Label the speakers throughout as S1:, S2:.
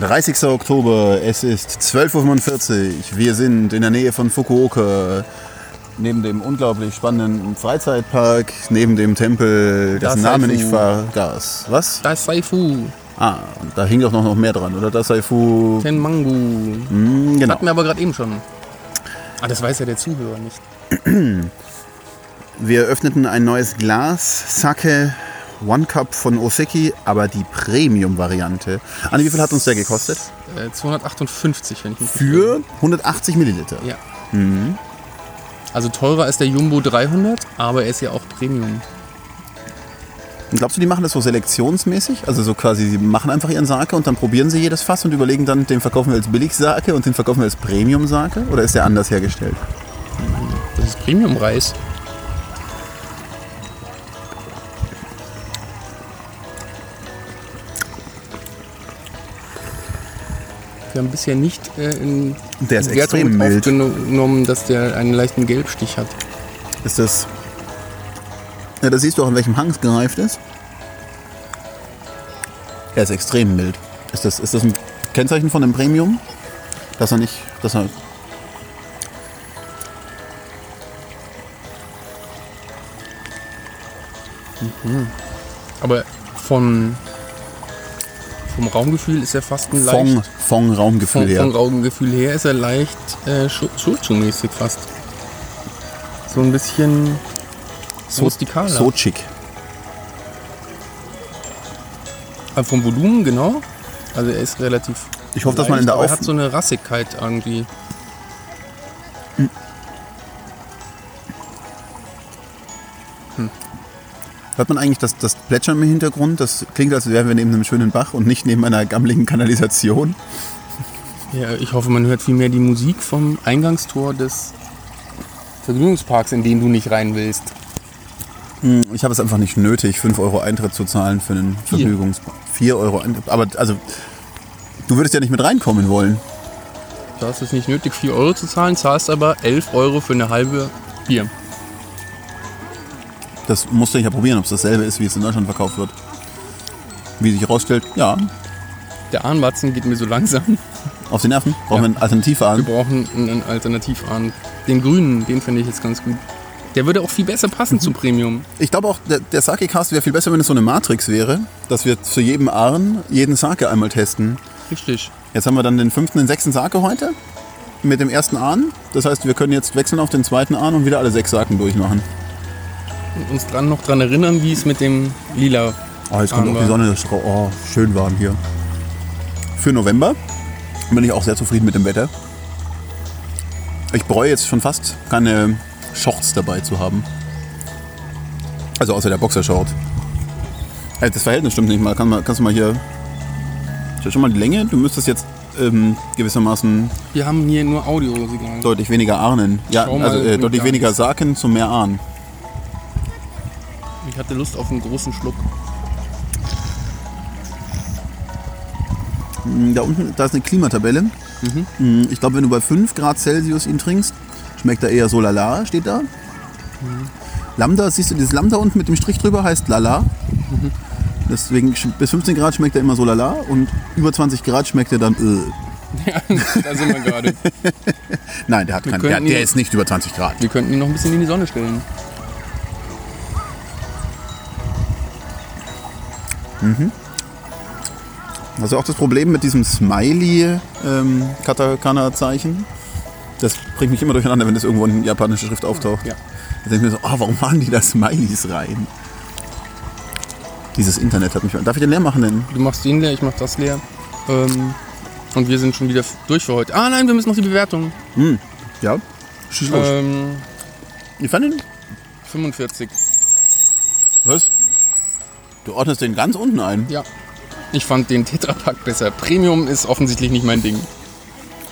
S1: 30. Oktober, es ist 12.45 Uhr. Wir sind in der Nähe von Fukuoka, neben dem unglaublich spannenden Freizeitpark, neben dem Tempel, dessen
S2: Das
S1: Namen
S2: Saifu.
S1: ich vergaß. Was?
S2: Das Saifu,
S1: Ah, und da hing doch noch mehr dran, oder? Das Saifu.
S2: Tenmangu.
S1: Hm, genau.
S2: Hatten wir aber gerade eben schon. Ah, das weiß ja der Zuhörer nicht.
S1: Wir öffneten ein neues Glas, Sake One Cup von Oseki, aber die Premium-Variante. Anni, wie viel hat uns der gekostet?
S2: Äh, 258, wenn ich mich
S1: Für 180 Milliliter.
S2: Ja. Also teurer als der Jumbo 300, aber er ist ja auch Premium.
S1: Und glaubst du, die machen das so selektionsmäßig? Also so quasi, sie machen einfach ihren Sake und dann probieren sie jedes Fass und überlegen dann, den verkaufen wir als Billig-Sake und den verkaufen wir als Premium-Sake? Oder ist der anders hergestellt?
S2: Das ist Premium-Reis. Wir haben bisher nicht äh, in
S1: Der ist
S2: Wertung
S1: extrem mild.
S2: aufgenommen, dass der einen leichten Gelbstich hat.
S1: Ist das... Ja, da siehst du auch, in welchem Hang es gereift ist. Er ist extrem mild. Ist das, ist das ein Kennzeichen von einem Premium? Dass er nicht... Dass er
S2: Aber von, vom Raumgefühl ist er fast ein leicht...
S1: Fong Raumgefühl
S2: Vom,
S1: her.
S2: vom Raumgefühl her ist er leicht äh, Shochu-mäßig fast. So ein bisschen rustikaler.
S1: So chic.
S2: Aber vom Volumen, genau. Also er ist relativ.
S1: Ich hoffe, dass man in der
S2: aber er
S1: Auf
S2: hat so eine Rassigkeit irgendwie.
S1: Hört man eigentlich das, das Plätschern im Hintergrund? Das klingt, als wären wir neben einem schönen Bach und nicht neben einer gammeligen Kanalisation.
S2: Ja, ich hoffe, man hört vielmehr die Musik vom Eingangstor des Vergnügungsparks, in den du nicht rein willst.
S1: Hm, Ich habe es einfach nicht nötig, 5 Euro Eintritt zu zahlen für einen. Vergnügungspark. 4 Euro Eintritt. Aber also, du würdest ja nicht mit reinkommen wollen.
S2: Du hast es nicht nötig, 4 Euro zu zahlen, zahlst aber 11 Euro für eine halbe Bier.
S1: Das musste ich ja probieren, ob es dasselbe ist, wie es in Deutschland verkauft wird. Wie sich herausstellt, ja,
S2: Der Ahnwatzen geht mir so langsam.
S1: auf die Nerven. Brauchen
S2: Ja.
S1: wir einen
S2: Wir
S1: Alternativahn.
S2: brauchen einen Alternativahn. Den grünen, den finde ich jetzt ganz gut. Der würde auch viel besser passen zu Premium.
S1: Ich glaube auch, der, der Sake-Cast wäre viel besser, wenn es so eine Matrix wäre, dass wir zu jedem Ahn jeden Sake einmal testen.
S2: Richtig.
S1: Jetzt haben wir dann den fünften, den sechsten Sake heute mit dem ersten Ahn. Das heißt, wir können jetzt wechseln auf den zweiten Ahn und wieder alle sechs Saken durchmachen.
S2: Und uns dran noch dran erinnern, wie es mit dem lila
S1: Oh, jetzt kommt auch die Sonne. Das ist oh, schön warm hier. Für November bin ich auch sehr zufrieden mit dem Wetter. Ich bereue jetzt schon fast keine Shorts dabei zu haben. Also außer der Boxershort. Äh, Das Verhältnis stimmt nicht mal. Kann kannst du mal hier. Schau schon mal die Länge. Du müsstest jetzt ähm, gewissermaßen
S2: Wir haben hier nur Audiosignal.
S1: deutlich weniger ahnen. Ja, also äh, deutlich weniger. Saken zu mehr ahnen.
S2: Ich hatte Lust auf einen großen Schluck.
S1: Mm, Da unten, da ist eine Klimatabelle. Mm, Ich glaube, wenn du bei 5 Grad Celsius ihn trinkst, schmeckt er eher so lala, steht da. Lambda, siehst du dieses Lambda unten mit dem Strich drüber, heißt lala. Deswegen sch- bis 15 Grad schmeckt er immer so lala und über 20 Grad schmeckt er dann äh.
S2: Ja, da sind wir gerade.
S1: Nein, der hat keinen, der, der
S2: ihn-
S1: ist nicht über 20 Grad.
S2: Wir könnten ihn noch ein bisschen in die Sonne stellen.
S1: Also auch das Problem mit diesem Smiley ähm. Das bringt mich immer durcheinander, wenn das irgendwo in japanischer Schrift auftaucht.
S2: Ja.
S1: Da denke ich mir so, oh, warum machen die da Smileys rein? Dieses Internet hat mich. Darf ich den leer machen denn?
S2: Du machst den leer, ich mach das leer. Ähm, und wir sind schon wieder durch für heute. Ah nein, wir müssen noch die Bewertung.
S1: Ja. Schieß los.
S2: Ähm,
S1: Ich fand den.
S2: 45.
S1: Du ordnest den ganz unten ein.
S2: Ja. Ich fand den Tetrapack besser. Premium ist offensichtlich nicht mein Ding.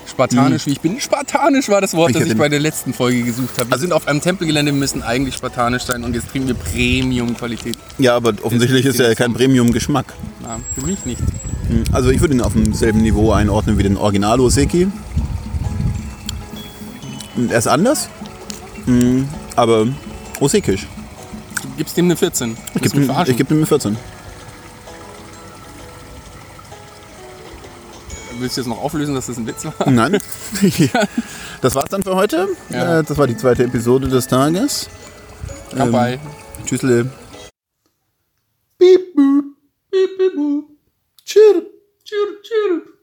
S2: Spartanisch, wie ich bin. Spartanisch war das Wort,
S1: Ich
S2: das ich bei der letzten Folge gesucht habe. Wir sind auf einem Tempelgelände, wir müssen eigentlich spartanisch sein und jetzt kriegen wir Premium-Qualität.
S1: Ja, aber offensichtlich ist er kein Premium-Geschmack.
S2: Für mich nicht.
S1: Also ich würde ihn auf demselben Niveau einordnen wie den Original Oseki. Er ist anders, mm, aber Osekisch
S2: gibst dem eine 14.
S1: Ich gebe dem, ich geb dem eine 14.
S2: Willst du jetzt noch auflösen, dass das ein Witz war?
S1: Nein. Das war's dann für heute.
S2: Ja.
S1: Äh, das war die zweite Episode des Tages.
S2: Dabei.
S1: Ähm, tschüssle. Beep, boop, beep, beep, boop. Chirp, chirp, chirp.